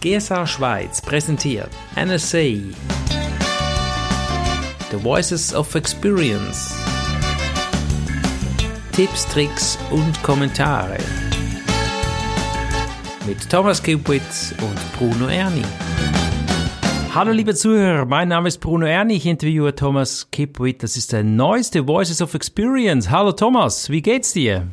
GSA Schweiz präsentiert NSA The Voices of Experience Tipps, Tricks und Kommentare mit Thomas Kupitz und Bruno Erni. Hallo liebe Zuhörer, mein Name ist Bruno Erni, ich interviewe Thomas Kipwit. Das ist der neueste Voices of Experience. Hallo Thomas, wie geht's dir?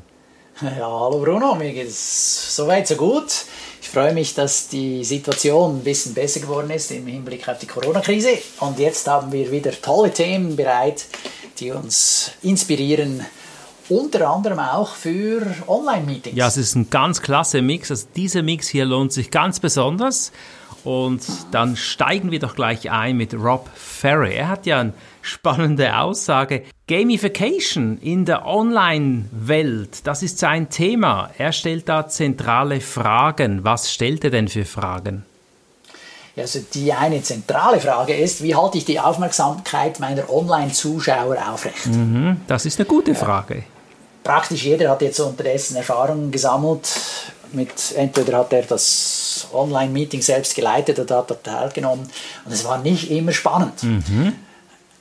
Ja, hallo Bruno, mir geht's soweit so gut. Ich freue mich, dass die Situation ein bisschen besser geworden ist im Hinblick auf die Corona-Krise. Und jetzt haben wir wieder tolle Themen bereit, die uns inspirieren, unter anderem auch für Online-Meetings. Ja, es ist ein ganz klasse Mix. Also dieser Mix hier lohnt sich ganz besonders. Und dann steigen wir doch gleich ein mit Rob Ferry. Er hat ja eine spannende Aussage. Gamification in der Online-Welt, das ist sein Thema. Er stellt da zentrale Fragen. Was stellt er denn für Fragen? Also die eine zentrale Frage ist, wie halte ich die Aufmerksamkeit meiner Online-Zuschauer aufrecht? Mhm, das ist eine gute Frage. Praktisch jeder hat jetzt unterdessen Erfahrungen gesammelt. Mit, entweder hat er das Online-Meeting selbst geleitet oder hat er teilgenommen. Und es war nicht immer spannend. Mhm.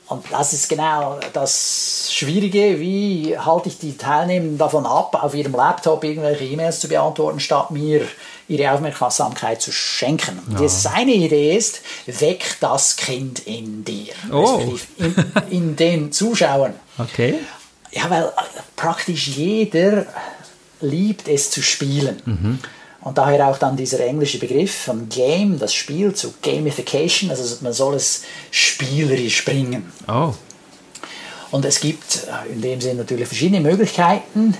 Und das ist genau das Schwierige, wie halte ich die Teilnehmenden davon ab, auf ihrem Laptop irgendwelche E-Mails zu beantworten, statt mir ihre Aufmerksamkeit zu schenken. Ja. Die seine Idee ist, weck das Kind in dir, oh. in, in den Zuschauern. Okay. Ja, weil praktisch jeder liebt es zu spielen. Mhm. Und daher auch dann dieser englische Begriff von Game, das Spiel, zu Gamification, also man soll es spielerisch bringen. Oh. Und es gibt in dem Sinne natürlich verschiedene Möglichkeiten,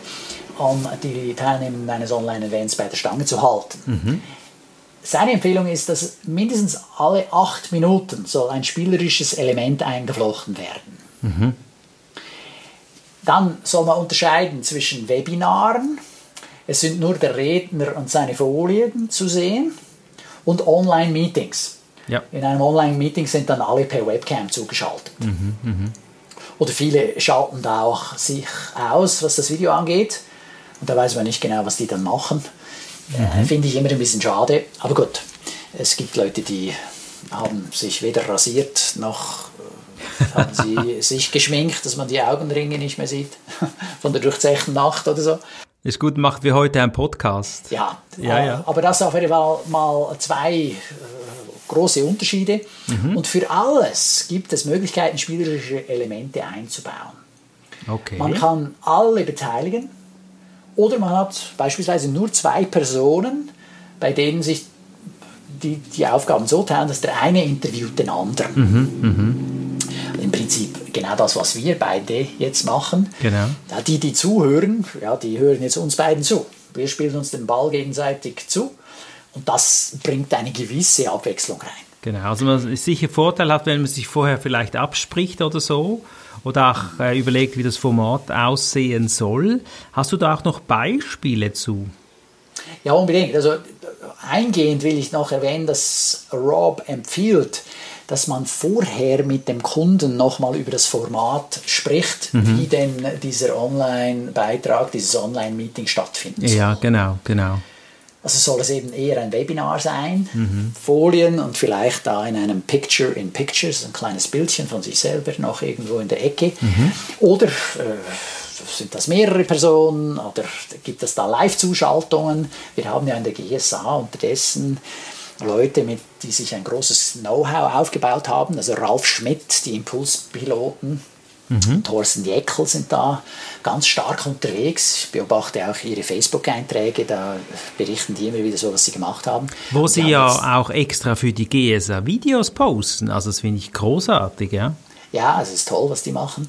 um die Teilnehmer eines Online-Events bei der Stange zu halten. Mhm. Seine Empfehlung ist, dass mindestens alle acht Minuten soll ein spielerisches Element eingeflochten werden. Mhm. Dann soll man unterscheiden zwischen Webinaren, es sind nur der Redner und seine Folien zu sehen und Online-Meetings. Ja. In einem Online-Meeting sind dann alle per Webcam zugeschaltet. Mhm, mh. Oder viele schalten da auch sich aus, was das Video angeht. Und da weiß man nicht genau, was die dann machen. Mhm. Äh, Finde ich immer ein bisschen schade. Aber gut, es gibt Leute, die haben sich weder rasiert noch äh, haben sie sich geschminkt, dass man die Augenringe nicht mehr sieht von der durchzechten Nacht oder so. Ist gut, macht wie heute ein Podcast. Ja, ja, äh, ja. aber das auf jeden Fall mal zwei äh, große Unterschiede. Mhm. Und für alles gibt es Möglichkeiten, spielerische Elemente einzubauen. Okay. Man kann alle beteiligen oder man hat beispielsweise nur zwei Personen, bei denen sich die, die Aufgaben so teilen, dass der eine interviewt den anderen. Mhm, Prinzip genau das, was wir beide jetzt machen. Genau. Ja, die, die zuhören, ja, die hören jetzt uns beiden zu. Wir spielen uns den Ball gegenseitig zu und das bringt eine gewisse Abwechslung rein. Genau, also man ist sicher Vorteil hat, wenn man sich vorher vielleicht abspricht oder so oder auch äh, überlegt, wie das Format aussehen soll. Hast du da auch noch Beispiele zu? Ja, unbedingt. Also eingehend will ich noch erwähnen, dass Rob empfiehlt, dass man vorher mit dem Kunden nochmal über das Format spricht, Mhm. wie denn dieser Online-Beitrag, dieses Online-Meeting stattfindet. Ja, genau, genau. Also soll es eben eher ein Webinar sein, Mhm. Folien und vielleicht da in einem Picture in Pictures, ein kleines Bildchen von sich selber noch irgendwo in der Ecke. Mhm. Oder äh, sind das mehrere Personen oder gibt es da Live-Zuschaltungen? Wir haben ja in der GSA unterdessen Leute, mit, die sich ein großes Know-how aufgebaut haben. Also Ralf Schmidt, die Impulspiloten, Thorsten Jeckel sind da ganz stark unterwegs. Ich beobachte auch ihre Facebook-Einträge, da berichten die immer wieder so, was sie gemacht haben. Wo Und sie haben ja auch extra für die GSA Videos posten. Also das finde ich großartig, ja. Ja, es ist toll, was die machen.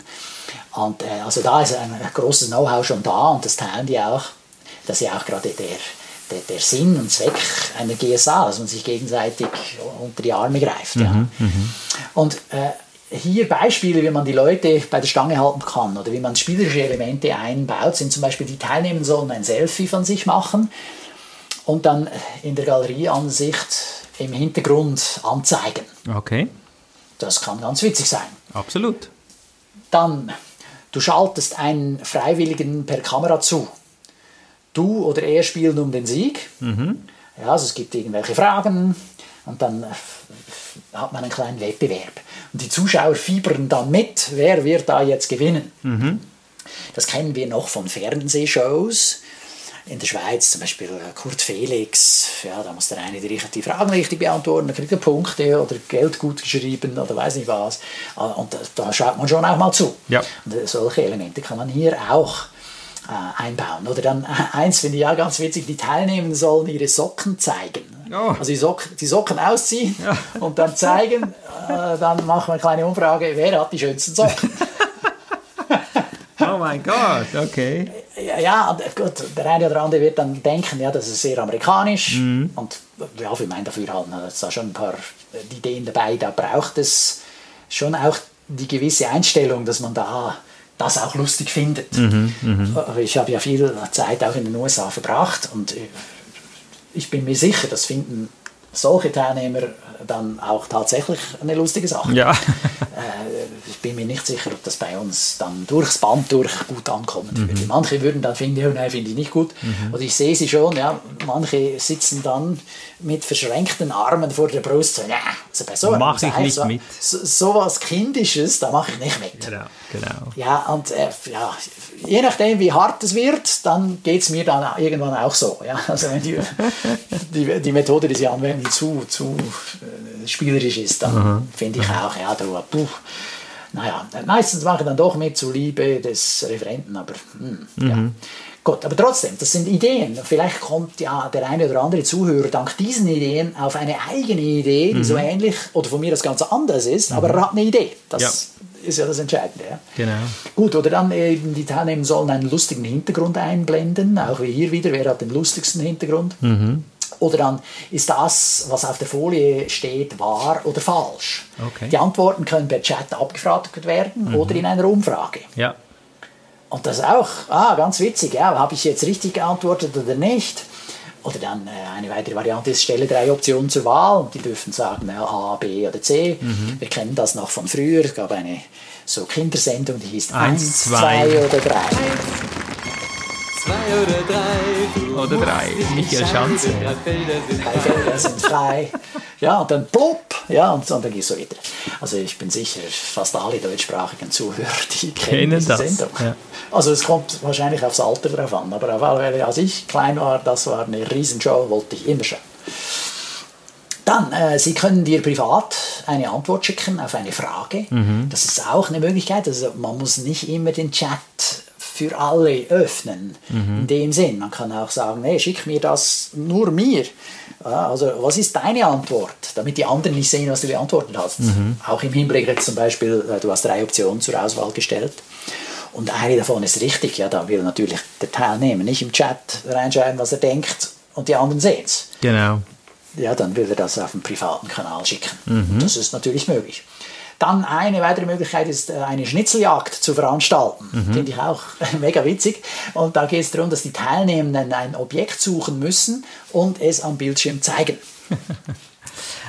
Und äh, also da ist ein großes Know-how schon da und das teilen die auch. Das ist ja auch gerade der, der, der Sinn und Zweck einer GSA, dass man sich gegenseitig unter die Arme greift. Ja. Und äh, hier Beispiele, wie man die Leute bei der Stange halten kann oder wie man spielerische Elemente einbaut, sind zum Beispiel die Teilnehmer sollen ein Selfie von sich machen und dann in der Galerieansicht im Hintergrund anzeigen. Okay, Das kann ganz witzig sein. absolut. Dann, du schaltest einen Freiwilligen per Kamera zu. Du oder er spielen um den Sieg. Ja, also es gibt irgendwelche Fragen und dann äh, hat man einen kleinen Wettbewerb. Und die Zuschauer fiebern dann mit, wer wird da jetzt gewinnen. Mhm. Das kennen wir noch von Fernsehshows. In der Schweiz zum Beispiel äh, Kurt Felix, ja, da muss der eine die, die Fragen richtig beantworten, dann kriegt er Punkte oder Geld gut geschrieben oder weiß nicht was. Ah, und da, da schaut man schon auch mal zu. Ja. Und äh, solche Elemente kann man hier auch äh, einbauen. Oder dann äh, eins finde ich ja ganz witzig, die Teilnehmenden sollen ihre Socken zeigen. Oh. Also die, Sock, die Socken ausziehen Ja. und dann zeigen, äh, dann machen wir eine kleine Umfrage, wer hat die schönsten Socken. Oh mein Gott, okay. Ja, äh, gut, der eine oder andere wird dann denken, ja, das ist sehr amerikanisch. Und ja, für mein Dafürhalten hat es da schon ein paar äh, Ideen dabei. Da braucht es schon auch die gewisse Einstellung, dass man da das auch lustig findet. Aber Ich habe ja viel Zeit auch in den USA verbracht und ich bin mir sicher, das finden solche Teilnehmer dann auch tatsächlich eine lustige Sache. Ja. Äh, ich bin mir nicht sicher, ob das bei uns dann durchs Band durch gut ankommen würde. Manche würden dann finden, oh nein, finde ich nicht gut. Und ich sehe sie schon, ja, manche sitzen dann mit verschränkten Armen vor der Brust. So, ja, also bei so Mach ich nicht so, mit. So, so was Kindisches, da mache ich nicht mit. Genau, genau. Ja, und äh, ja, je nachdem, wie hart es wird, dann geht es mir dann irgendwann auch so. Ja? Also wenn die, die, die Methode, die sie anwenden, zu, zu äh, spielerisch ist, dann finde ich auch, ja, du, puh, naja, meistens mache ich dann doch mit zur Liebe des Referenten, aber hm, ja. Gut, aber trotzdem, das sind Ideen. Vielleicht kommt ja der eine oder andere Zuhörer dank diesen Ideen auf eine eigene Idee, die so ähnlich oder von mir das ganz anders ist, aber er hat eine Idee. Das ist ja das Entscheidende. Ja? Genau. Gut, oder dann eben die Teilnehmer sollen einen lustigen Hintergrund einblenden, auch wie hier wieder, wer hat den lustigsten Hintergrund? Oder dann ist das, was auf der Folie steht, wahr oder falsch. Okay. Die Antworten können per Chat abgefragt werden oder in einer Umfrage. Ja. Und das ist auch ah, ganz witzig, ja, habe ich jetzt richtig geantwortet oder nicht? Oder dann äh, eine weitere Variante ist, stelle drei Optionen zur Wahl und die dürfen sagen A, B oder C. Mhm. Wir kennen das noch von früher. Es gab eine so Kindersendung, die hieß 1, 2 oder 3. 1, 2 oder 3. Oder drei. Michael Schanze, Felder sind frei. Ja, und dann plopp, ja, und, und dann geht es so weiter. Also ich bin sicher, fast alle deutschsprachigen Zuhörer, die kennen, Kennen diese das, Sendung. ja. Also es kommt wahrscheinlich aufs Alter drauf an, aber auf alle Fälle, als ich klein war, das war eine Riesenshow, wollte ich immer schauen. Dann, äh, Sie können dir privat eine Antwort schicken auf eine Frage. Das ist auch eine Möglichkeit. Also man muss nicht immer den Chat für alle öffnen. In dem Sinn. Man kann auch sagen, hey, schick mir das nur mir. Also was ist deine Antwort? Damit die anderen nicht sehen, was du beantwortet hast. Auch im Hinblick jetzt zum Beispiel, äh, du hast drei Optionen zur Auswahl gestellt. Und eine davon ist richtig, ja, da will natürlich der Teilnehmer nicht im Chat reinschreiben, was er denkt und die anderen sehen es Genau. ja, dann will er das auf einen privaten Kanal schicken. Mhm. Das ist natürlich möglich. Dann eine weitere Möglichkeit ist, äh, eine Schnitzeljagd zu veranstalten. Mhm. Finde ich auch mega witzig. Und da geht es darum, dass die Teilnehmenden ein Objekt suchen müssen und es am Bildschirm zeigen. Also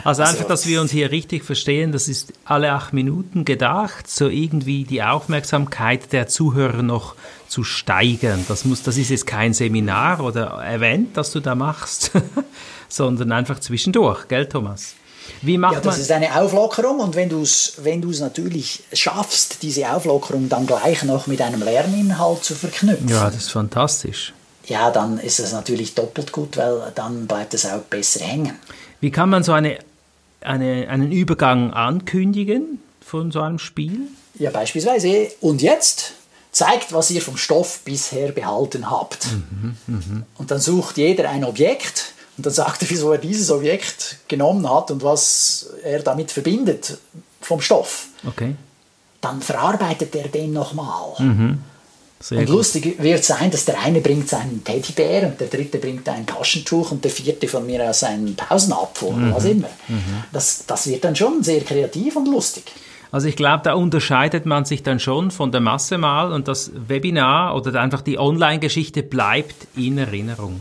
Also- einfach, dass wir uns hier richtig verstehen, das ist alle acht Minuten gedacht, so irgendwie die Aufmerksamkeit der Zuhörer noch zu steigern. Das, muss, das ist jetzt kein Seminar oder Event, das du da machst, sondern einfach zwischendurch, gell Thomas? Wie macht Ja, das man... ist eine Auflockerung und wenn du es wenn du's natürlich schaffst, diese Auflockerung dann gleich noch mit einem Lerninhalt zu verknüpfen, Ja, das ist fantastisch. ja, dann ist es natürlich doppelt gut, weil dann bleibt es auch besser hängen. Wie kann man so eine, eine, einen Übergang ankündigen von so einem Spiel? Ja, beispielsweise. Und jetzt zeigt, was ihr vom Stoff bisher behalten habt. Und dann sucht jeder ein Objekt und dann sagt er, wieso er dieses Objekt genommen hat und was er damit verbindet vom Stoff. Okay, Dann verarbeitet er den nochmal. sehr Und gut. lustig wird sein, dass der eine bringt seinen Teddybär und der dritte bringt ein Taschentuch und der vierte von mir aus einen Pausenapfel oder was immer. Das, das wird dann schon sehr kreativ und lustig. Also ich glaube, da unterscheidet man sich dann schon von der Masse mal und das Webinar oder einfach die Online-Geschichte bleibt in Erinnerung.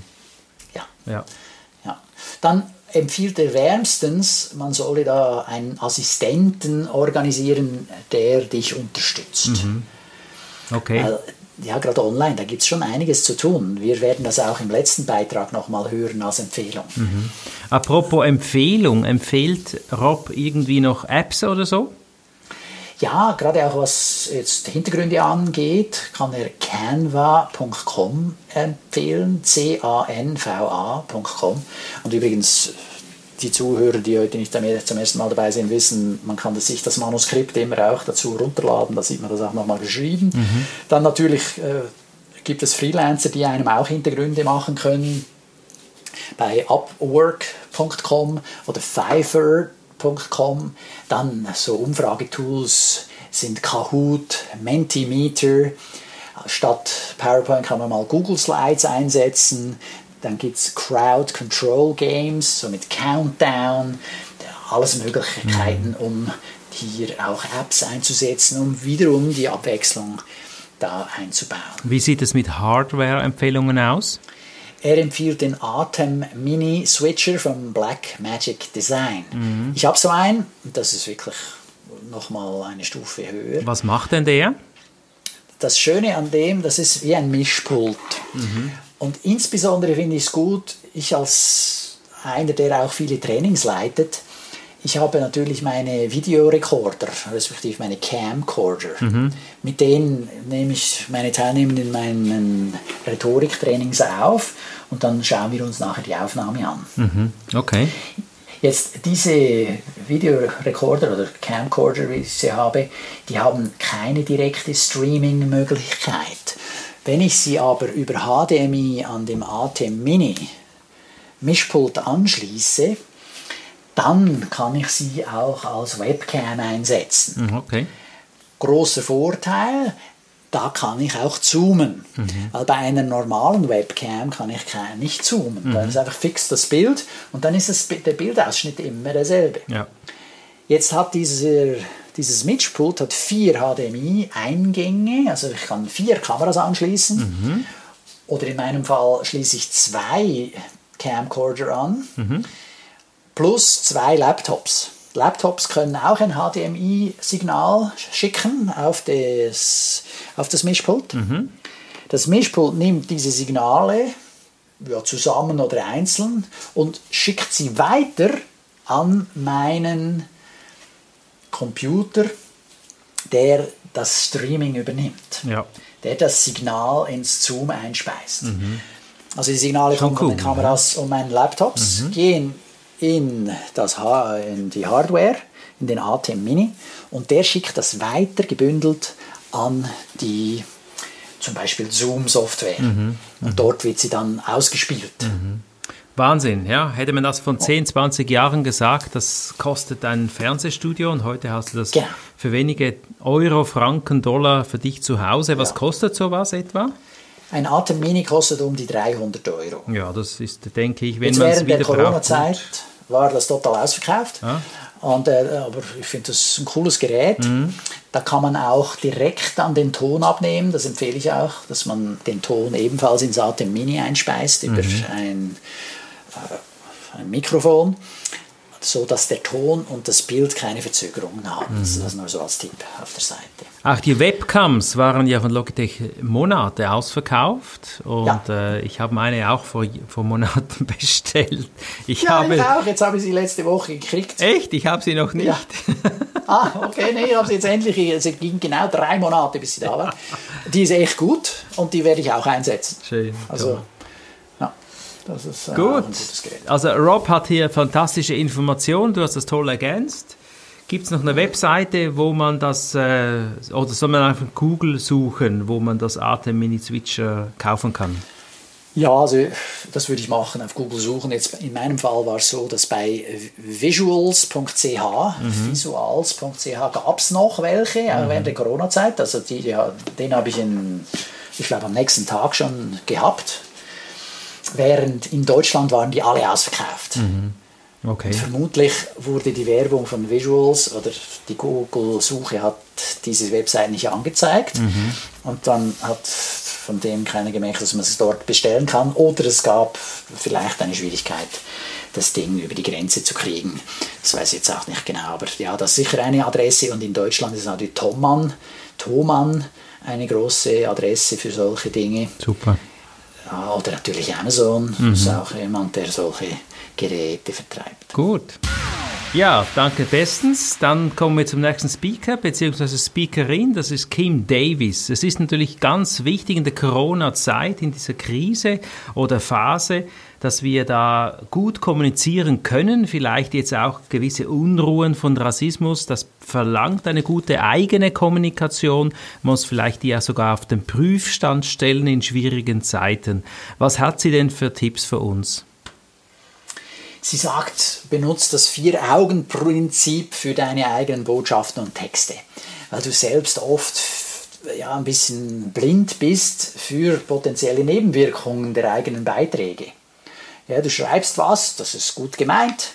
Ja. Ja. Dann empfiehlt er wärmstens, man solle da einen Assistenten organisieren, der dich unterstützt. Okay. Weil ja, gerade online, da gibt es schon einiges zu tun. Wir werden das auch im letzten Beitrag nochmal hören als Empfehlung. Mhm. Apropos Empfehlung, empfiehlt Rob irgendwie noch Apps oder so? Ja, gerade auch was jetzt Hintergründe angeht, kann er canva.com empfehlen, C-A-N-V-A.com. Und übrigens, die Zuhörer, die heute nicht zum ersten Mal dabei sind, wissen, man kann sich das Manuskript immer auch dazu runterladen, da sieht man das auch nochmal geschrieben. Mhm. Dann natürlich äh, gibt es Freelancer, die einem auch Hintergründe machen können. Bei upwork.com oder Fiverr.com. Dann so Umfragetools sind Kahoot, Mentimeter. Statt PowerPoint kann man mal Google Slides einsetzen. Dann gibt es Crowd Control Games, so mit Countdown, alles Möglichkeiten, mhm. um hier auch Apps einzusetzen, um wiederum die Abwechslung da einzubauen. Wie sieht es mit Hardware-Empfehlungen aus? Er empfiehlt den Atem Mini Switcher von Black Magic Design. Mhm. Ich habe so einen, das ist wirklich nochmal eine Stufe höher. Was macht denn der? Das Schöne an dem, das ist wie ein Mischpult. Mhm. Und insbesondere finde ich es gut, ich als einer, der auch viele Trainings leitet, ich habe natürlich meine Videorekorder, respektive meine Camcorder. Mhm. Mit denen nehme ich meine Teilnehmenden in meinen Rhetoriktrainings auf und dann schauen wir uns nachher die Aufnahme an. Mhm. Okay. Jetzt diese Videorekorder oder Camcorder, wie ich sie habe, die haben keine direkte Streaming-Möglichkeit. Wenn ich sie aber über HDMI an dem ATEM Mini Mischpult anschließe, dann kann ich sie auch als Webcam einsetzen. Mhm, okay. Großer Vorteil, da kann ich auch zoomen. Mhm. Weil bei einer normalen Webcam kann ich nicht zoomen. Mhm. Da ist einfach fix das Bild und dann ist das, der Bildausschnitt immer derselbe. Ja. Jetzt hat dieser dieses Mischpult hat vier HDMI-Eingänge, also ich kann vier Kameras anschließen. Mhm. Oder in meinem Fall schließe ich zwei Camcorder an, mhm. Plus zwei Laptops. Laptops können auch ein HDMI-Signal schicken auf das, auf das Mischpult. Mhm. Das Mischpult nimmt diese Signale ja, zusammen oder einzeln und schickt sie weiter an meinen Computer, der das Streaming übernimmt. Ja. Der das Signal ins Zoom einspeist. Mhm. Also die Signale kommen cool. von den Kameras ja. und meinen Laptops, mhm. gehen in, das, in die Hardware, in den ATEM Mini und der schickt das weiter gebündelt an die zum Beispiel Zoom-Software. Mhm. Und dort wird sie dann ausgespielt. Mhm. Wahnsinn, ja. Hätte man das von 10, 20 Jahren gesagt, das kostet ein Fernsehstudio und heute hast du das genau. für wenige Euro, Franken, Dollar für dich zu Hause. Was ja. kostet sowas etwa? Ein Atem Mini kostet um die 300 Euro. Ja, das ist, denke ich, wenn man es wieder braucht. Während der Corona-Zeit war das total ausverkauft. Ja. Und, äh, aber ich finde das ein cooles Gerät. Mhm. Da kann man auch direkt an den Ton abnehmen. Das empfehle ich auch, dass man den Ton ebenfalls ins Atem Mini einspeist über mhm. ein äh, ein Mikrofon, so dass der Ton und das Bild keine Verzögerungen haben. Mhm. Das ist nur so als Tipp auf der Seite. Auch die Webcams waren ja von Logitech Monate ausverkauft und ja. äh, ich habe meine auch vor, vor Monaten bestellt. Ich ja, habe ich auch. Jetzt habe ich sie letzte Woche gekriegt. Echt? Ich habe sie noch nicht. Ja. ah, okay, nee, ich habe sie jetzt endlich. Es ging genau drei Monate, bis sie da war. Die ist echt gut und die werde ich auch einsetzen. Schön. Also, ja. Das ist äh, Gut. Also Rob hat hier fantastische Informationen, du hast das toll ergänzt. Gibt es noch eine Webseite, wo man das, äh, oder soll man einfach Google suchen, wo man das Atem Mini Switcher kaufen kann? Ja, also das würde ich machen, auf Google suchen. Jetzt in meinem Fall war es so, dass bei visuals.ch, mhm. visuals.ch gab es noch welche, mhm. während der Corona-Zeit. Also die, ja, den habe ich in, ich glaube am nächsten Tag schon gehabt während in Deutschland waren die alle ausverkauft. Mhm. Okay. vermutlich wurde die Werbung von Visuals oder die Google-Suche hat diese Website nicht angezeigt mhm. und dann hat von dem keiner gemerkt, dass man es dort bestellen kann oder es gab vielleicht eine Schwierigkeit, das Ding über die Grenze zu kriegen. Das weiß ich jetzt auch nicht genau, aber ja, das ist sicher eine Adresse und in Deutschland ist natürlich Thomann, Thomann eine große Adresse für solche Dinge. Super. Ja, oder natürlich Amazon, mhm. ist auch jemand, der solche Geräte vertreibt. Gut. Ja, danke bestens. Dann kommen wir zum nächsten Speaker bzw. Speakerin. Das ist Kim Davis. Es ist natürlich ganz wichtig in der Corona-Zeit, in dieser Krise oder Phase, dass wir da gut kommunizieren können. Vielleicht jetzt auch gewisse Unruhen von Rassismus. Das verlangt eine gute eigene Kommunikation. Muss vielleicht die ja sogar auf den Prüfstand stellen in schwierigen Zeiten. Was hat sie denn für Tipps für uns? Sie sagt, benutzt das Vier-Augen-Prinzip für deine eigenen Botschaften und Texte, weil du selbst oft ja, ein bisschen blind bist für potenzielle Nebenwirkungen der eigenen Beiträge. Ja, du schreibst was, das ist gut gemeint,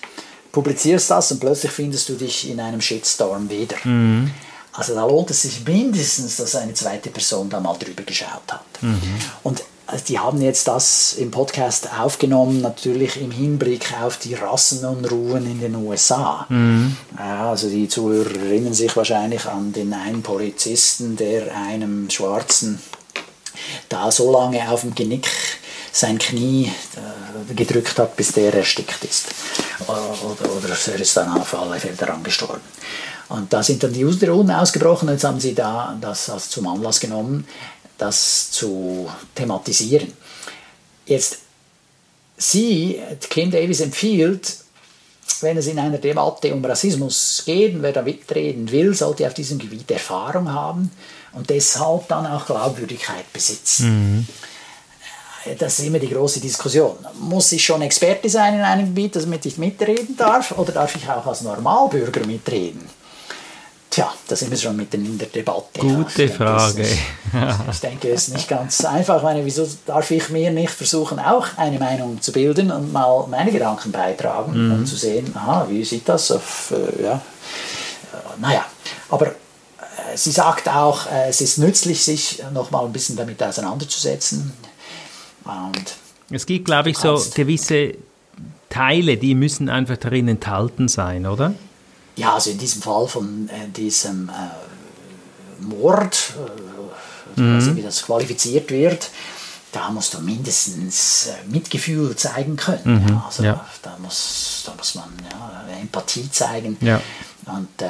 publizierst das und plötzlich findest du dich in einem Shitstorm wieder. Mhm. Also da lohnt es sich mindestens, dass eine zweite Person da mal drüber geschaut hat. Mhm. Und also die haben jetzt das im Podcast aufgenommen, natürlich im Hinblick auf die Rassenunruhen in den USA. Mhm. Also die Zuhörer erinnern sich wahrscheinlich an den einen Polizisten, der einem Schwarzen da so lange auf dem Genick sein Knie äh, gedrückt hat, bis der erstickt ist. Oder, oder er ist dann auf alle Fälle daran gestorben. Und da sind dann die Unruhen ausgebrochen und jetzt haben sie da das als zum Anlass genommen, das zu thematisieren. Jetzt, sie, Kim Davis empfiehlt, wenn es in einer Debatte um Rassismus geht, wer da mitreden will, sollte auf diesem Gebiet Erfahrung haben und deshalb dann auch Glaubwürdigkeit besitzen. Mhm. Das ist immer die große Diskussion. Muss ich schon Experte sein in einem Gebiet, damit ich mitreden darf, oder darf ich auch als Normalbürger mitreden? Tja, da sind wir schon mitten in der Debatte. Gute ja, Frage. Nicht, ich denke, es ist nicht ganz einfach. Meine, wieso darf ich mir nicht versuchen, auch eine Meinung zu bilden und mal meine Gedanken beitragen, mhm. um zu sehen, aha, wie sieht das auf, äh, ja, äh, naja, aber äh, sie sagt auch, äh, es ist nützlich, sich noch mal ein bisschen damit auseinanderzusetzen. Und es gibt, glaube ich, so gewisse Teile, die müssen einfach darin enthalten sein, oder? ja, also in diesem Fall von äh, diesem äh, Mord, äh, mhm. also wie das qualifiziert wird, da musst du mindestens äh, Mitgefühl zeigen können. Mhm. Ja, also ja. Da, muss, da muss man ja, Empathie zeigen. Und äh,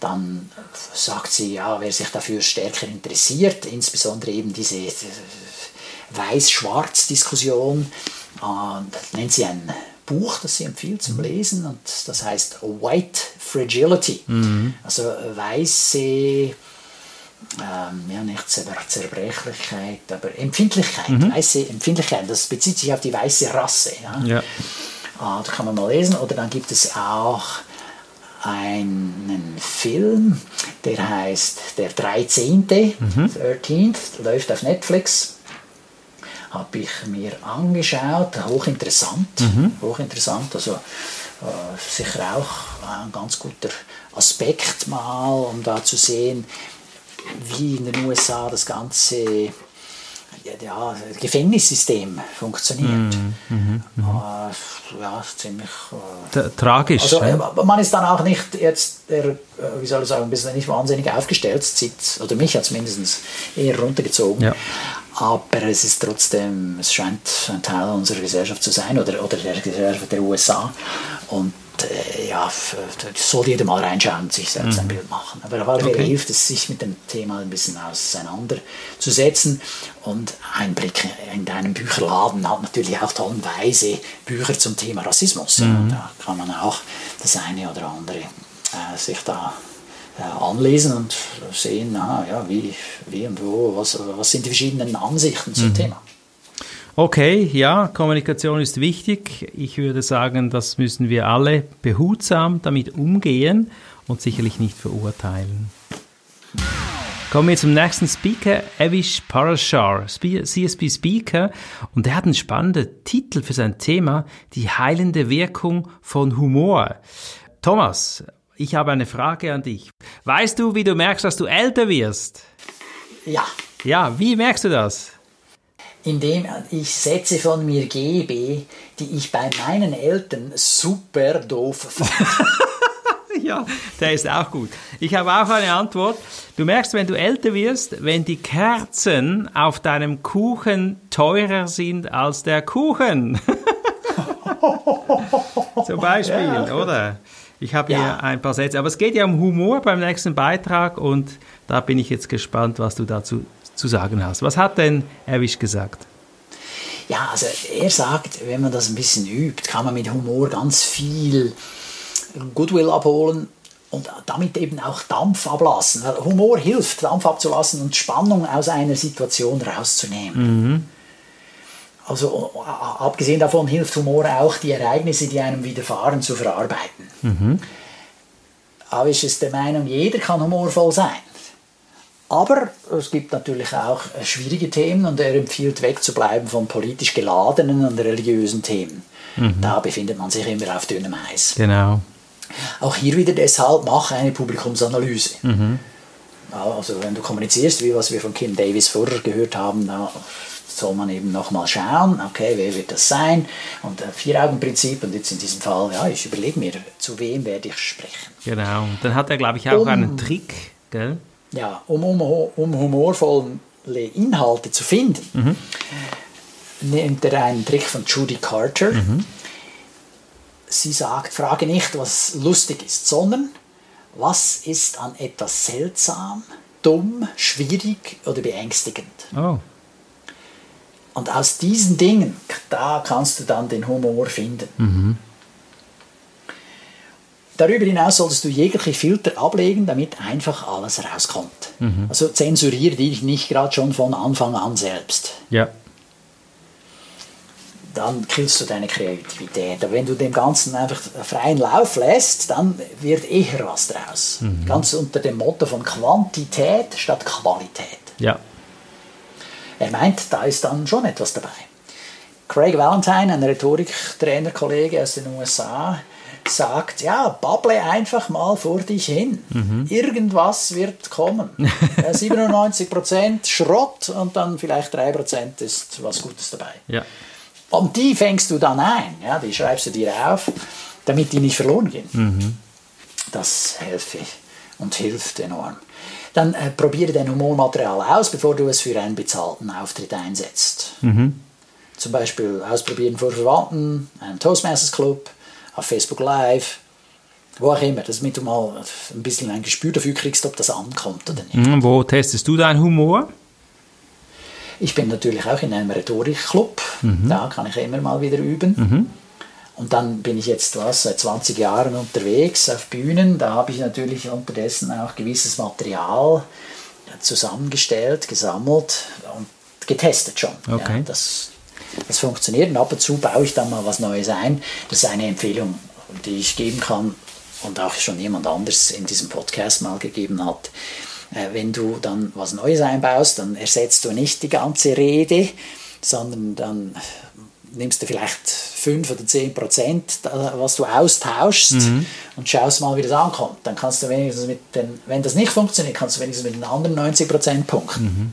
dann sagt sie, ja, wer sich dafür stärker interessiert, insbesondere eben diese Weiß-Schwarz-Diskussion, äh, nennt sie ein Buch, das sie empfiehlt zum Lesen und das heißt White Fragility, mhm. also weiße, ähm, ja nicht Zerbrechlichkeit, aber Empfindlichkeit, mhm. weiße Empfindlichkeit, das bezieht sich auf die weiße Rasse. Ja? ja. Ah, da kann man mal lesen oder dann gibt es auch einen Film, der heißt Der 13. Mhm. 13th, läuft auf Netflix habe ich mir angeschaut, hochinteressant, mhm. hochinteressant, also äh, sicher auch ein ganz guter Aspekt mal, um da zu sehen, wie in den USA das ganze ja, Gefängnissystem funktioniert. Mh, mh. Äh, ja, ziemlich. Äh, tragisch. Also, ja. Äh, man ist dann auch nicht jetzt, äh, wie soll ich sagen, ein bisschen nicht wahnsinnig aufgestellt, zieht, oder mich hat es mindestens eher runtergezogen. Ja. Aber es ist trotzdem, es scheint ein Teil unserer Gesellschaft zu sein oder, oder der Gesellschaft der USA. Und äh, ja, soll jeder mal reinschauen und sich selbst mhm. ein Bild machen. Aber auf alle Fälle okay. hilft es, sich mit dem Thema ein bisschen auseinanderzusetzen. Und ein Blick in deinem Bücherladen hat natürlich auch tollenweise Bücher zum Thema Rassismus. Mhm. Da kann man auch das eine oder andere äh, sich da anlesen und sehen, aha, ja, wie, wie und wo, was, was sind die verschiedenen Ansichten zum mhm. Thema. Okay, ja, Kommunikation ist wichtig. Ich würde sagen, das müssen wir alle behutsam damit umgehen und sicherlich nicht verurteilen. Kommen wir zum nächsten Speaker, Avish Parashar, CSP Speaker, und er hat einen spannenden Titel für sein Thema, die heilende Wirkung von Humor. Thomas, ich habe eine Frage an dich. Weißt du, wie du merkst, dass du älter wirst? Ja. Ja, wie merkst du das? indem ich Sätze von mir gebe, die ich bei meinen Eltern super doof fand. ja, der ist auch gut. Ich habe auch eine Antwort. Du merkst, wenn du älter wirst, wenn die Kerzen auf deinem Kuchen teurer sind als der Kuchen. Zum Beispiel, ja. oder? Ich habe ja. hier ein paar Sätze. Aber es geht ja um Humor beim nächsten Beitrag und da bin ich jetzt gespannt, was du dazu zu sagen hast. Was hat denn Erwisch gesagt? Ja, also er sagt, wenn man das ein bisschen übt, kann man mit Humor ganz viel Goodwill abholen und damit eben auch Dampf ablassen. Humor hilft, Dampf abzulassen und Spannung aus einer Situation rauszunehmen. Mhm. Also abgesehen davon hilft Humor auch, die Ereignisse, die einem widerfahren, zu verarbeiten. Mhm. Aber ich ist der Meinung, jeder kann humorvoll sein. Aber es gibt natürlich auch schwierige Themen und er empfiehlt wegzubleiben von politisch geladenen und religiösen Themen. Mhm. Da befindet man sich immer auf dünnem Eis. Genau. Auch hier wieder deshalb mache eine Publikumsanalyse. Mhm. Also wenn du kommunizierst, wie was wir von Kim Davis vorher gehört haben, soll man eben nochmal schauen, okay, wer wird das sein? Und äh, Vier-Augen-Prinzip und jetzt in diesem Fall, ja, ich überlege mir, zu wem werde ich sprechen. Genau, und dann hat er, glaube ich, auch um, einen Trick, gell? Ja, um, um, um humorvolle Inhalte zu finden, mhm. nimmt er einen Trick von Judy Carter. Mhm. Sie sagt, frage nicht, was lustig ist, sondern was ist an etwas seltsam, dumm, schwierig oder beängstigend. Oh. Und aus diesen Dingen, da kannst du dann den Humor finden. Mhm. Darüber hinaus solltest du jegliche Filter ablegen, damit einfach alles rauskommt. Mhm. Also zensuriere dich nicht gerade schon von Anfang an selbst. Ja. Dann killst du deine Kreativität. Aber wenn du dem Ganzen einfach freien Lauf lässt, dann wird eher was draus. Mhm. Ganz unter dem Motto von Quantität statt Qualität. Ja. Er meint, da ist dann schon etwas dabei. Craig Valentine, ein Rhetoriktrainer-Kollege aus den USA, sagt, ja, babble einfach mal vor dich hin. Mhm. Irgendwas wird kommen. 97% Schrott und dann vielleicht 3% ist was Gutes dabei. Ja. Und die fängst du dann ein, ja, die schreibst du dir auf, damit die nicht verloren gehen. Mhm. Das helfe und hilft enorm dann äh, probiere dein Humormaterial aus, bevor du es für einen bezahlten Auftritt einsetzt. Mhm. Zum Beispiel ausprobieren vor Verwandten, einem Toastmasters Club, auf Facebook Live, wo auch immer, damit du mal ein bisschen ein Gespür dafür kriegst, ob das ankommt oder nicht. Mhm, wo testest du deinen Humor? Ich bin natürlich auch in einem Rhetorikclub, mhm. da kann ich immer mal wieder üben. Und dann bin ich jetzt was, seit 20 Jahren unterwegs auf Bühnen. Da habe ich natürlich unterdessen auch gewisses Material zusammengestellt, gesammelt und getestet schon. Okay. Ja, das, das funktioniert und ab und zu baue ich dann mal was Neues ein. Das ist eine Empfehlung, die ich geben kann und auch schon jemand anders in diesem Podcast mal gegeben hat. Äh, wenn du dann was Neues einbaust, dann ersetzt du nicht die ganze Rede, sondern dann nimmst du vielleicht 5 oder 10 Prozent, was du austauschst mhm. und schaust mal, wie das ankommt. Dann kannst du wenigstens mit den, wenn das nicht funktioniert, kannst du wenigstens mit den anderen 90 Prozent punkten. Mhm.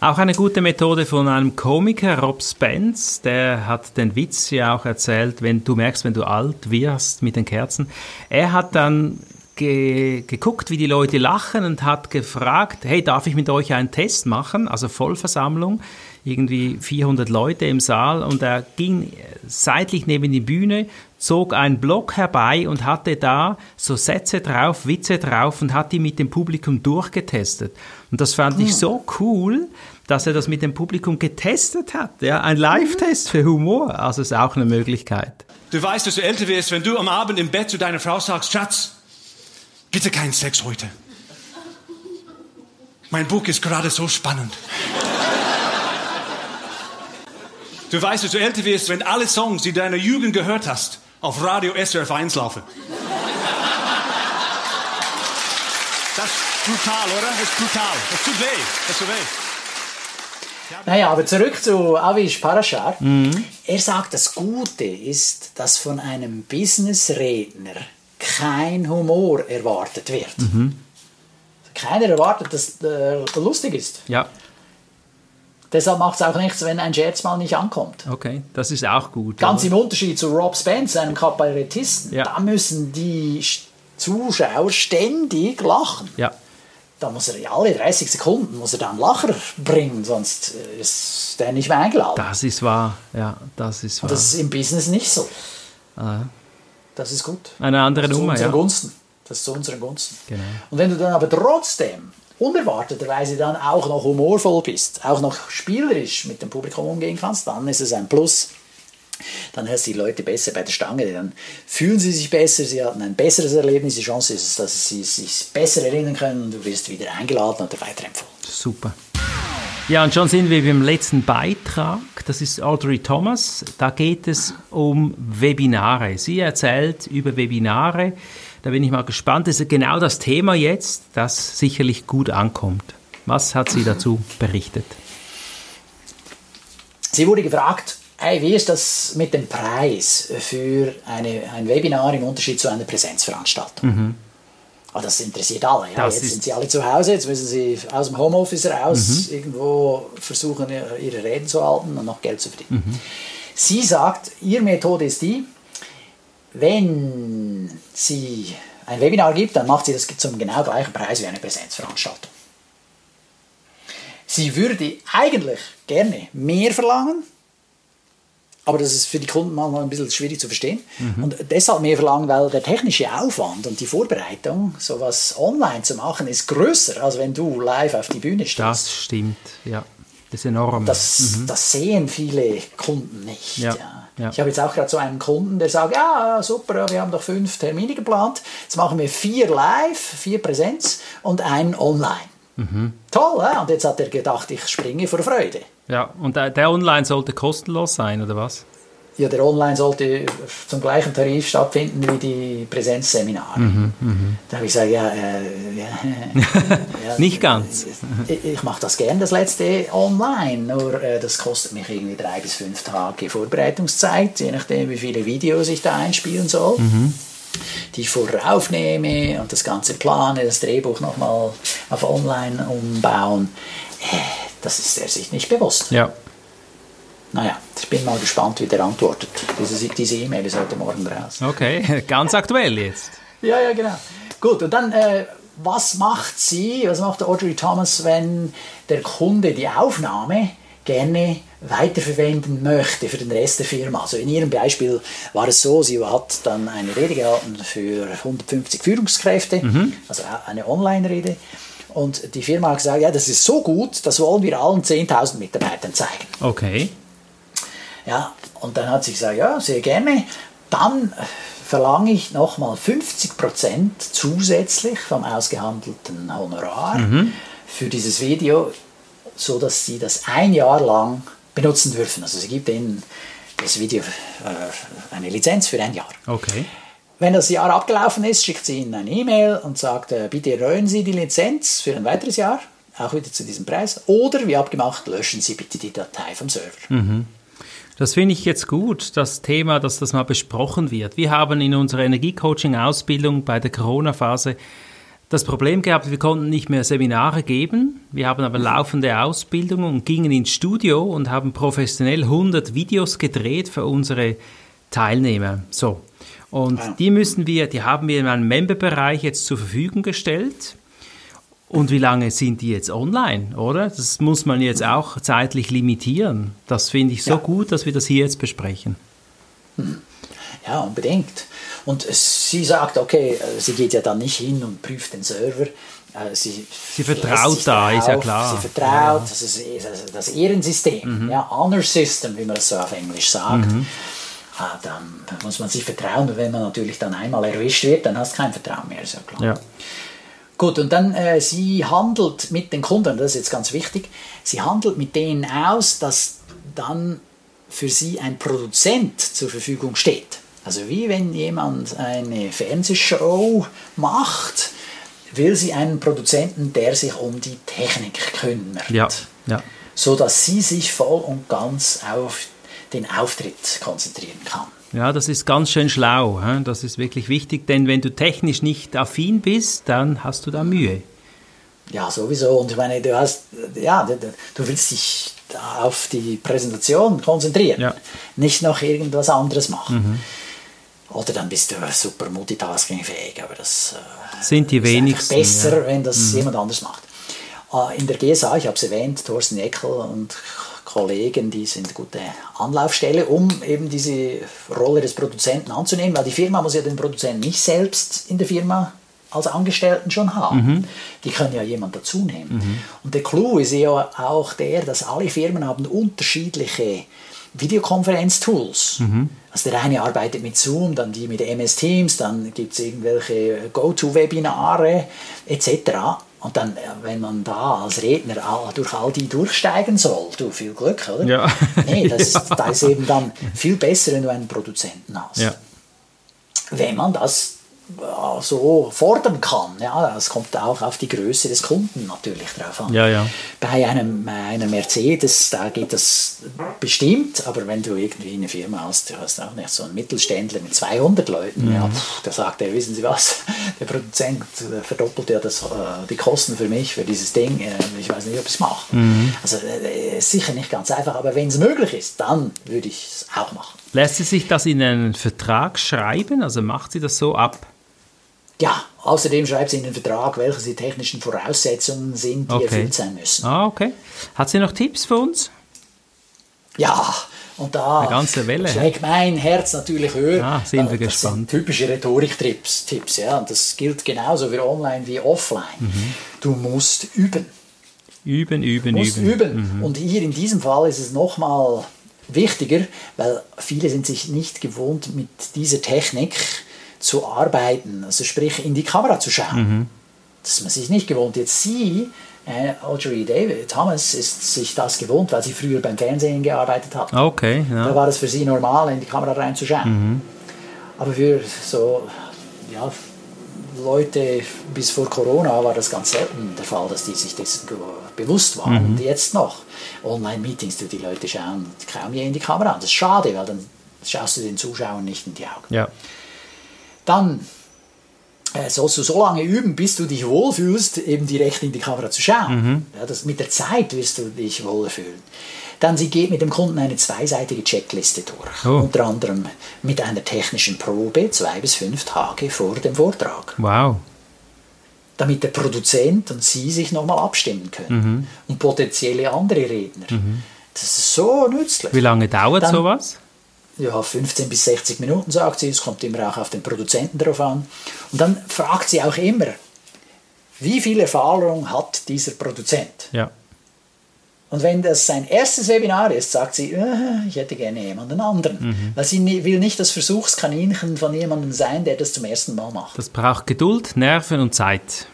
Auch eine gute Methode von einem Komiker, Rob Spence, der hat den Witz ja auch erzählt, wenn du merkst, wenn du alt wirst mit den Kerzen. Er hat dann ge geguckt, wie die Leute lachen und hat gefragt, hey, darf ich mit euch einen Test machen? Also Vollversammlung irgendwie 400 Leute im Saal und er ging seitlich neben die Bühne, zog einen Block herbei und hatte da so Sätze drauf, Witze drauf und hat die mit dem Publikum durchgetestet. Und das fand ich hm. so cool, dass er das mit dem Publikum getestet hat. Ja, ein Live-Test für Humor, also ist auch eine Möglichkeit. Du weißt, dass du älter wirst, wenn du am Abend im Bett zu deiner Frau sagst, Schatz, bitte keinen Sex heute. Mein Buch ist gerade so spannend. Du weißt, dass du älter wirst, wenn alle Songs, die du deiner Jugend gehört hast, auf Radio SRF 1 laufen. Das ist brutal, oder? Das ist brutal. Das tut weh. Das tut weh. Naja, aber zurück zu Avish Parashar. Mhm. Er sagt, das Gute ist, dass von einem Businessredner kein Humor erwartet wird. Mhm. Keiner erwartet, dass er lustig ist. Ja. Deshalb macht es auch nichts, wenn ein Scherz mal nicht ankommt. Okay, das ist auch gut. Ganz oder? im Unterschied zu Rob Spence, einem Kabarettisten. Ja. Da müssen die Zuschauer ständig lachen. Ja. Da muss er alle 30 Sekunden muss er dann Lacher bringen, sonst äh, ist der nicht mehr eingeladen. Das ist wahr. Ja, das ist wahr. Das ist im Business nicht so. Ah. Das ist gut. Eine andere zu Nummer, unseren ja. Gunsten. Das ist zu unseren Gunsten. Genau. Und wenn du dann aber trotzdem unerwarteterweise dann auch noch humorvoll bist, auch noch spielerisch mit dem Publikum umgehen kannst, dann ist es ein Plus. Dann hältst du die Leute besser bei der Stange, dann fühlen sie sich besser, sie hatten ein besseres Erlebnis, die Chance ist, dass sie sich besser erinnern können und du wirst wieder eingeladen oder weiterempfohlen. Super. Ja, und schon sind wir beim letzten Beitrag. Das ist Audrey Thomas. Da geht es um Webinare. Sie erzählt über Webinare. Da bin ich mal gespannt. Das ist genau das Thema jetzt, das sicherlich gut ankommt. Was hat sie dazu berichtet? Sie wurde gefragt, hey, wie ist das mit dem Preis für eine, ein Webinar im Unterschied zu einer Präsenzveranstaltung? Ah, das interessiert alle. Ja. Das Jetzt sind sie alle zu Hause, jetzt müssen sie aus dem Homeoffice raus irgendwo versuchen, ihre Reden zu halten und noch Geld zu verdienen. Sie sagt, ihre Methode ist die, wenn sie ein Webinar gibt, dann macht sie das zum genau gleichen Preis wie eine Präsenzveranstaltung. Sie würde eigentlich gerne mehr verlangen, aber das ist für die Kunden manchmal ein bisschen schwierig zu verstehen. Und deshalb mehr verlangen, weil der technische Aufwand und die Vorbereitung, sowas online zu machen, ist größer, als wenn du live auf die Bühne stehst. Das stimmt, ja. Das ist enorm. Das, das sehen viele Kunden nicht. Ja, Ja. Ja. Ich habe jetzt auch gerade so einen Kunden, der sagt, ja, super, wir haben doch fünf Termine geplant. Jetzt machen wir vier live, vier Präsenz und einen online. Mhm. Toll, ja? Und jetzt hat er gedacht, ich springe vor Freude. ja, und der, der Online sollte kostenlos sein, oder was? Ja, der Online sollte zum gleichen Tarif stattfinden wie die Präsenzseminare. Mhm, Da habe ich gesagt, ja, äh, ja, ja Nicht ganz. ich, ich mache das gern, das letzte online, nur äh, das kostet mich irgendwie drei bis fünf Tage Vorbereitungszeit, je nachdem, wie viele Videos ich da einspielen soll. Die ich vorher aufnehme und das Ganze plane, das Drehbuch nochmal auf online umbauen. Äh, das ist er sich nicht bewusst. Ja. Naja, ich bin mal gespannt, wie der antwortet. Diese diese E-Mail ist heute Morgen raus. Okay, ganz aktuell jetzt. Ja, ja, genau. Gut, und dann, äh, was macht sie, was macht Audrey Thomas, wenn der Kunde die Aufnahme gerne weiterverwenden möchte für den Rest der Firma? Also in ihrem Beispiel war es so, sie hat dann eine Rede gehalten für 150 Führungskräfte, also eine Online-Rede. Und die Firma hat gesagt, ja, das ist so gut, das wollen wir allen 10.000 Mitarbeitern zeigen. Okay. Ja, und dann hat sie gesagt, ja, sehr gerne. Dann äh, verlange ich nochmal 50% zusätzlich vom ausgehandelten Honorar für dieses Video, so dass sie das ein Jahr lang benutzen dürfen. Also sie gibt ihnen das Video äh, eine Lizenz für ein Jahr. Okay. Wenn das Jahr abgelaufen ist, schickt sie ihnen eine E-Mail und sagt, äh, bitte erhöhen Sie die Lizenz für ein weiteres Jahr, auch wieder zu diesem Preis. Oder, wie abgemacht, löschen Sie bitte die Datei vom Server. Das finde ich jetzt gut, das Thema, dass das mal besprochen wird. Wir haben in unserer Energiecoaching-Ausbildung bei der Corona-Phase das Problem gehabt, wir konnten nicht mehr Seminare geben. Wir haben aber laufende Ausbildungen und gingen ins Studio und haben professionell 100 Videos gedreht für unsere Teilnehmer. So. Und die müssen wir, die haben wir in einem Memberbereich jetzt zur Verfügung gestellt. Und wie lange sind die jetzt online, oder? Das muss man jetzt auch zeitlich limitieren. Das finde ich so Ja. gut, dass wir das hier jetzt besprechen. Ja, unbedingt. Und sie sagt, okay, äh, sie geht ja dann nicht hin und prüft den Server. Äh, Sie, Sie vertraut da, ist ja klar. Sie vertraut, das ist das- Ehrensystem, ja, Honor System, wie man das so auf Englisch sagt. Ah, dann muss man sich vertrauen. Und wenn man natürlich dann einmal erwischt wird, dann hast du kein Vertrauen mehr, ist ja klar. Ja. Gut, und dann, äh, sie handelt mit den Kunden, das ist jetzt ganz wichtig, sie handelt mit denen aus, dass dann für sie ein Produzent zur Verfügung steht. Also wie wenn jemand eine Fernsehshow macht, will sie einen Produzenten, der sich um die Technik kümmert. Ja. Ja. So dass sie sich voll und ganz auf den Auftritt konzentrieren kann. Ja, das ist ganz schön schlau. Das ist wirklich wichtig, denn wenn du technisch nicht affin bist, dann hast du da Mühe. Ja, sowieso. Und ich meine, du hast, ja, du, willst dich auf die Präsentation konzentrieren, Ja. nicht noch irgendwas anderes machen. Oder dann bist du super multitaskingfähig, aber das äh, Sind die ist wenigsten. besser, ja. Mhm. wenn das jemand anders macht. Äh, In der GSA, ich habe es erwähnt, Thorsten Eckel und Kollegen, die sind eine gute Anlaufstelle, um eben diese Rolle des Produzenten anzunehmen, weil die Firma muss ja den Produzenten nicht selbst in der Firma als Angestellten schon haben. Mhm. Die können ja jemand dazu nehmen. Und der Clou ist ja auch der, dass alle Firmen haben unterschiedliche Videokonferenz-Tools. Mhm. Also der eine arbeitet mit Zoom, dann die mit MS Teams, dann gibt es irgendwelche Go-To-Webinare etc. Und dann, äh, wenn man da als Redner durch all die durchsteigen soll, du, viel Glück, oder? Ja. Nee, das ist, da ist eben dann viel besser, wenn du einen Produzenten hast Ja. wenn man das so fordern kann. Ja, das kommt auch auf die Größe des Kunden natürlich drauf an. Ja, ja. Bei einem, einer Mercedes, da geht das bestimmt, aber wenn du irgendwie eine Firma hast, du hast auch nicht so einen Mittelständler mit 200 Leuten, Mhm. ja, pff, da sagt er, wissen Sie was, der Produzent verdoppelt ja das, äh, die Kosten für mich, für dieses Ding, äh, ich weiß nicht, ob ich es mache. Mhm. Also äh, sicher nicht ganz einfach, aber wenn es möglich ist, dann würde ich es auch machen. Lässt sie sich das in einen Vertrag schreiben? Also macht sie das so ab? Ja, außerdem schreibt sie in den Vertrag, welche die technischen Voraussetzungen sind, die Okay. erfüllt sein müssen. Ah, okay. Hat sie noch Tipps für uns? Ja, und da Eine ganze Welle, schlägt mein Herz natürlich höher. Ah, sind wir das gespannt. Sind typische Rhetorik-Tipps, Tipps, ja. Und das gilt genauso für online wie offline. Mhm. Du musst üben. Üben, üben, musst üben. üben. Mhm. Und hier in diesem Fall ist es nochmal wichtiger, weil viele sind sich nicht gewohnt, mit dieser Technik zu arbeiten, also sprich in die Kamera zu schauen. Mhm. Das ist man sich nicht gewohnt. Jetzt sie, äh, Audrey David Thomas, ist sich das gewohnt, weil sie früher beim Fernsehen gearbeitet hat. Okay, Da ja. war es für sie normal, in die Kamera reinzuschauen. Aber für so ja, Leute bis vor Corona war das ganz selten der Fall, dass die sich dessen bewusst waren. Und jetzt noch. Online-Meetings, die Leute schauen kaum je in die Kamera. Das ist schade, weil dann schaust du den Zuschauern nicht in die Augen. Ja. Dann äh, sollst du so lange üben, bis du dich wohlfühlst, eben direkt in die Kamera zu schauen. Ja, das, mit der Zeit wirst du dich wohler fühlen. Dann sie geht mit dem Kunden eine zweiseitige Checkliste durch. Oh. Unter anderem mit einer technischen Probe zwei bis fünf Tage vor dem Vortrag. Wow. Damit der Produzent und sie sich nochmal abstimmen können. Und potenzielle andere Redner. Das ist so nützlich. Wie lange dauert Dann- sowas? Ja, 15 bis 60 Minuten, sagt sie. Es kommt immer auch auf den Produzenten drauf an. Und dann fragt sie auch immer, wie viel Erfahrung hat dieser Produzent? Ja. Und wenn das sein erstes Webinar ist, sagt sie, äh, ich hätte gerne jemanden anderen. Weil sie will nicht das Versuchskaninchen von jemandem sein, der das zum ersten Mal macht. Das braucht Geduld, Nerven und Zeit.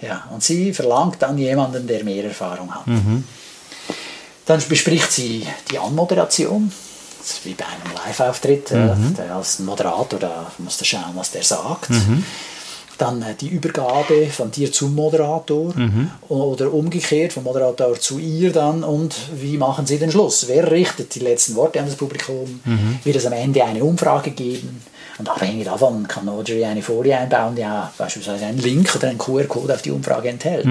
Ja, und sie verlangt dann jemanden, der mehr Erfahrung hat. Dann bespricht sie die Anmoderation. Ist wie bei einem Live-Auftritt. äh, Der als Moderator, da musst du schauen, was der sagt. Dann äh, die Übergabe von dir zum Moderator oder umgekehrt vom Moderator zu ihr dann und wie machen sie den Schluss? Wer richtet die letzten Worte an das Publikum? Wird es am Ende eine Umfrage geben? Und abhängig davon kann Audrey eine Folie einbauen, die ja beispielsweise einen Link oder einen QR-Code auf die Umfrage enthält.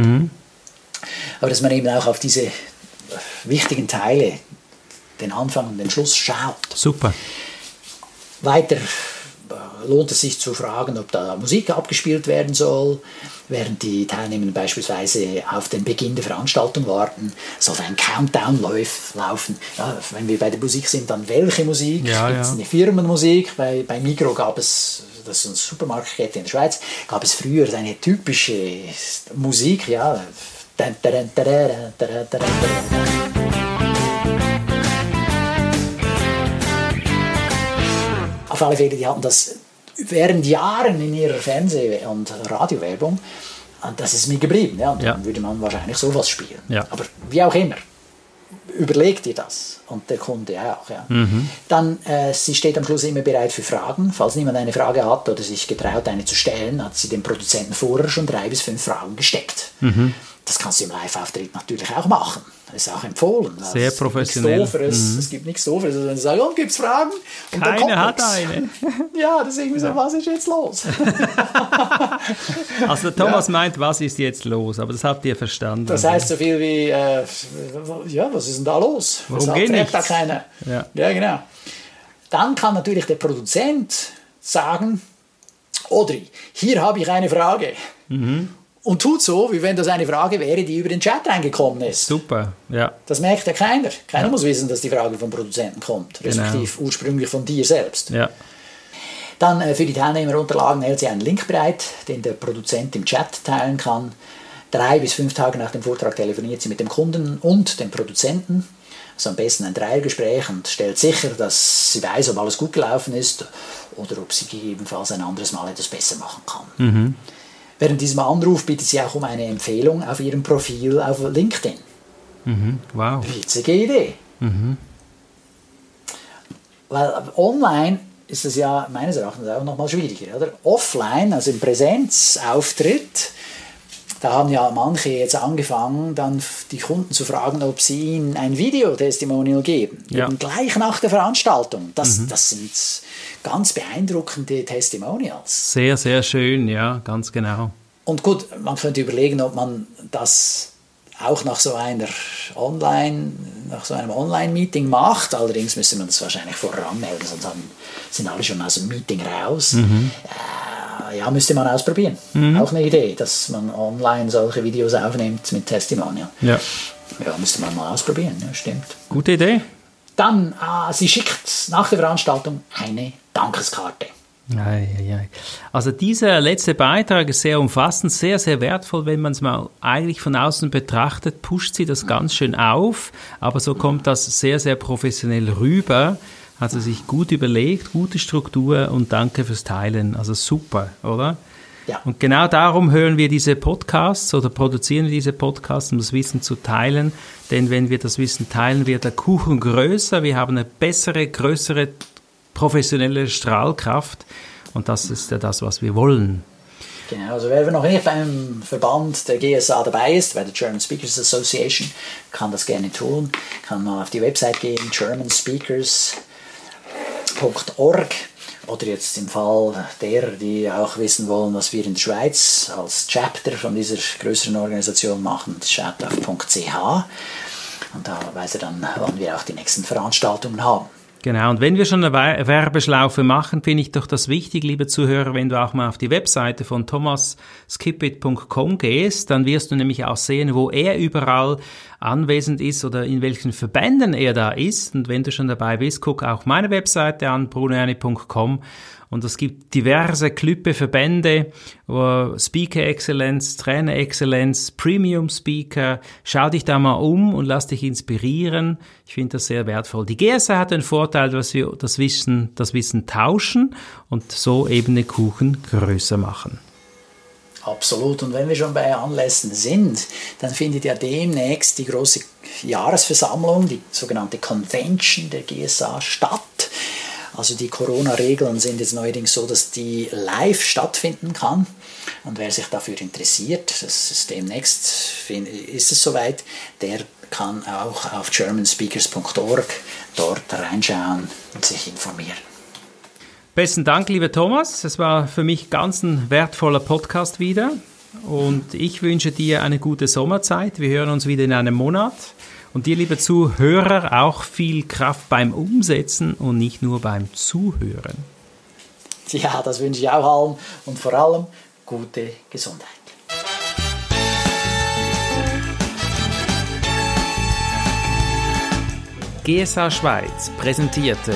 Aber dass man eben auch auf diese wichtigen Teile, den Anfang und den Schluss schaut. Super. Weiter äh, lohnt es sich zu fragen, ob da Musik abgespielt werden soll, während die Teilnehmenden beispielsweise auf den Beginn der Veranstaltung warten. Soll ein Countdown lauf, laufen? Ja, wenn wir bei der Musik sind, dann welche Musik? Ja, Gibt es ja. eine Firmenmusik? Bei, bei Migro gab es, das ist eine Supermarktkette in der Schweiz, gab es früher eine typische Musik, ja. Auf alle Fälle, die hatten das während Jahren in ihrer Fernseh- und Radiowerbung. Und das ist mir geblieben. Ja. Und Ja. dann würde man wahrscheinlich sowas spielen. Ja. Aber wie auch immer, überleg dir das. Und der Kunde auch. Ja. Mhm. Dann, äh, sie steht am Schluss immer bereit für Fragen. Falls niemand eine Frage hat oder sich getraut, eine zu stellen, hat sie dem Produzenten vorher schon drei bis fünf Fragen gesteckt. Mhm. Das kannst du im Live-Auftritt natürlich auch machen. Das ist auch empfohlen. Sehr es gibt nichts professionell. Mhm. Es gibt nichts Dooferes, als wenn du sagst, oh, gibt es Fragen? Und Keiner hat nichts. eine. Ja, das ist irgendwie so, was ist jetzt los? Also Thomas meint, was ist jetzt los? Aber das habt ihr verstanden. Das heißt so viel wie, äh, ja, was ist denn da los? Warum Weshalb geht fragt da nichts? keiner? Ja. ja, genau. Dann kann natürlich der Produzent sagen, Audrey, hier habe ich eine Frage. Und tut so, wie wenn das eine Frage wäre, die über den Chat reingekommen ist. Super, ja. Das merkt ja keiner. Keiner muss wissen, dass die Frage vom Produzenten kommt, respektive ursprünglich von dir selbst. Ja. Dann äh, für die Teilnehmerunterlagen hält sie einen Link bereit, den der Produzent im Chat teilen kann. Drei bis fünf Tage nach dem Vortrag telefoniert sie mit dem Kunden und dem Produzenten. Also am besten ein Dreiergespräch und stellt sicher, dass sie weiß, ob alles gut gelaufen ist oder ob sie gegebenenfalls ein anderes Mal etwas besser machen kann. Während diesem Anruf bittet sie auch um eine Empfehlung auf ihrem Profil auf LinkedIn. Wow. Witzige Idee. Weil online ist es ja meines Erachtens auch nochmal schwieriger. Oder? Offline, also im Präsenzauftritt, da haben ja manche jetzt angefangen, dann die Kunden zu fragen, ob sie ihnen ein Videotestimonial geben. Ja. Eben gleich nach der Veranstaltung. Das, das sind ganz beeindruckende Testimonials. Sehr, sehr schön, ja, ganz genau. Und gut, man könnte überlegen, ob man das auch nach so einer Online, nach so einem Online-Meeting macht. Allerdings müsste man das wahrscheinlich vorher anmelden, sonst haben, sind alle schon aus dem Meeting raus. Äh, ja, müsste man ausprobieren. Auch eine Idee, dass man online solche Videos aufnimmt mit Testimonial. Ja. Ja, müsste man mal ausprobieren, ja, stimmt. Gute Idee. Dann, ah, sie schickt nach der Veranstaltung eine Dankeskarte. Ei, ei, ei. Also dieser letzte Beitrag ist sehr umfassend, sehr, sehr wertvoll, wenn man es mal eigentlich von außen betrachtet, pusht sie das ganz schön auf, aber so kommt das sehr, sehr professionell rüber. Hat sie sich gut überlegt, gute Struktur und danke fürs Teilen. Also super, oder? Ja. Und genau darum hören wir diese Podcasts oder produzieren wir diese Podcasts, um das Wissen zu teilen. Denn wenn wir das Wissen teilen, wird der Kuchen größer. Wir haben eine bessere, größere, professionelle Strahlkraft. Und das ist ja das, was wir wollen. Genau, also wer noch nicht beim Verband der GSA dabei ist, bei der German Speakers Association, kann das gerne tun. Kann mal auf die Website gehen, germanspeakers.org oder jetzt im Fall derer, die auch wissen wollen, was wir in der Schweiz als Chapter von dieser größeren Organisation machen, chataf.ch und da weiß er dann, wann wir auch die nächsten Veranstaltungen haben. Genau, und wenn wir schon eine Wer- Werbeschlaufe machen, finde ich doch das wichtig, liebe Zuhörer, wenn du auch mal auf die Webseite von thomaskipit.com gehst, dann wirst du nämlich auch sehen, wo er überall anwesend ist oder in welchen Verbänden er da ist. Und wenn du schon dabei bist, guck auch meine Webseite an, brunoerni.com und es gibt diverse Klüppe, Verbände, Speaker Excellence, Trainer Excellence, Premium Speaker. Schau dich da mal um und lass dich inspirieren. Ich finde das sehr wertvoll. Die GSA hat den Vorteil, dass wir das Wissen, das Wissen tauschen und so eben den Kuchen größer machen. Absolut. Und wenn wir schon bei Anlässen sind, dann findet ja demnächst die große Jahresversammlung, die sogenannte Convention der GSA statt. Also die Corona-Regeln sind jetzt neuerdings so, dass die live stattfinden kann. Und wer sich dafür interessiert, das ist demnächst ist es soweit, der kann auch auf germanspeakers.org dort reinschauen und sich informieren. Besten Dank, lieber Thomas. Es war für mich ganz ein wertvoller Podcast wieder. Und ich wünsche dir eine gute Sommerzeit. Wir hören uns wieder in einem Monat. Und dir, liebe Zuhörer, auch viel Kraft beim Umsetzen und nicht nur beim Zuhören. Ja, das wünsche ich auch allen und vor allem gute Gesundheit. GSA Schweiz präsentierte